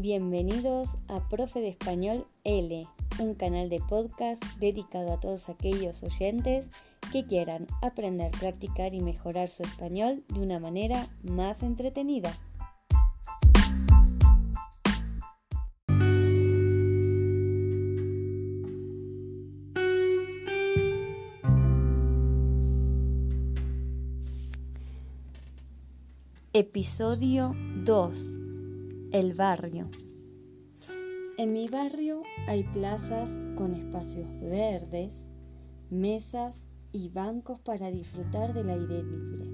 Bienvenidos a Profe de Español L, un canal de podcast dedicado a todos aquellos oyentes que quieran aprender, practicar y mejorar su español de una manera más entretenida. Episodio 2 el barrio. En mi barrio hay plazas con espacios verdes, mesas y bancos para disfrutar del aire libre.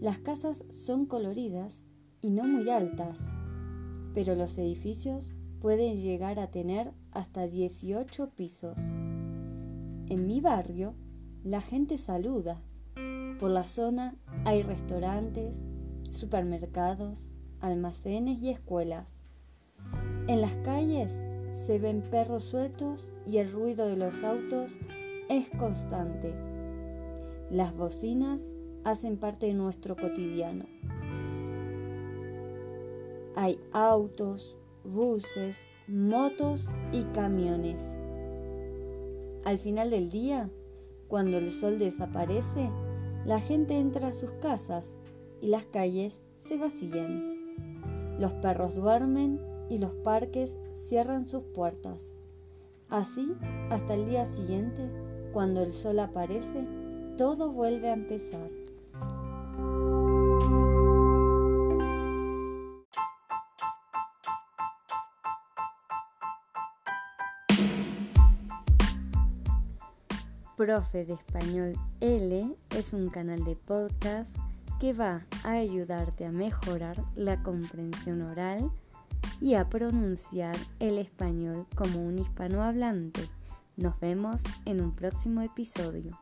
Las casas son coloridas y no muy altas, pero los edificios pueden llegar a tener hasta 18 pisos. En mi barrio, la gente saluda. Por la zona hay restaurantes, supermercados, almacenes y escuelas. En las calles se ven perros sueltos y el ruido de los autos es constante. Las bocinas hacen parte de nuestro cotidiano. Hay autos, buses, motos y camiones. Al final del día, cuando el sol desaparece, la gente entra a sus casas y las calles se vacían. Los perros duermen y los parques cierran sus puertas. Así, hasta el día siguiente, cuando el sol aparece, todo vuelve a empezar. Profe de Español L es un canal de podcast que va a ayudarte a mejorar la comprensión oral y a pronunciar el español como un hispanohablante. Nos vemos en un próximo episodio.